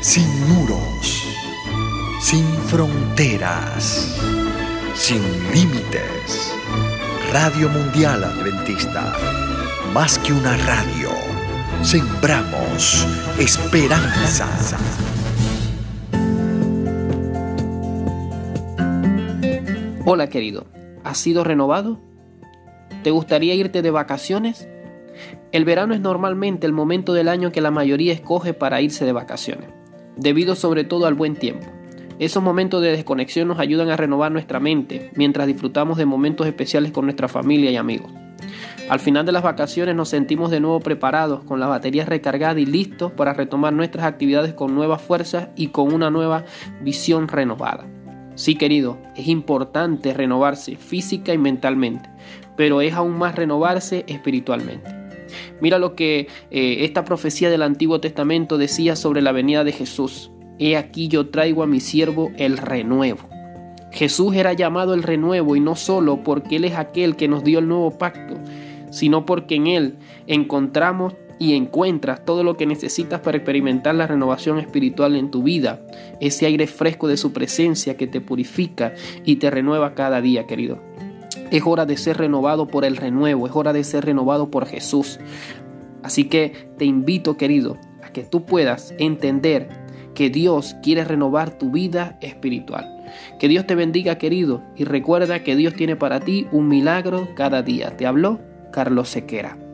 sin muros, sin fronteras, sin límites. Radio Mundial Adventista, más que una radio, sembramos esperanza. Hola querido, ¿has sido renovado? ¿Te gustaría irte de vacaciones? El verano es normalmente el momento del año que la mayoría escoge para irse de vacaciones, debido sobre todo al buen tiempo. Esos momentos de desconexión nos ayudan a renovar nuestra mente mientras disfrutamos de momentos especiales con nuestra familia y amigos. Al final de las vacaciones nos sentimos de nuevo preparados, con las baterías recargadas y listos para retomar nuestras actividades con nuevas fuerzas y con una nueva visión renovada. Sí, querido, es importante renovarse física y mentalmente, pero es aún más renovarse espiritualmente. Mira lo que eh, esta profecía del Antiguo Testamento decía sobre la venida de Jesús. He aquí yo traigo a mi siervo el renuevo. Jesús era llamado el renuevo y no solo porque Él es aquel que nos dio el nuevo pacto, sino porque en Él encontramos y encuentras todo lo que necesitas para experimentar la renovación espiritual en tu vida, ese aire fresco de su presencia que te purifica y te renueva cada día, querido. Es hora de ser renovado por el renuevo, es hora de ser renovado por Jesús. Así que te invito, querido, a que tú puedas entender que Dios quiere renovar tu vida espiritual. Que Dios te bendiga, querido, y recuerda que Dios tiene para ti un milagro cada día. Te habló Carlos Sequera.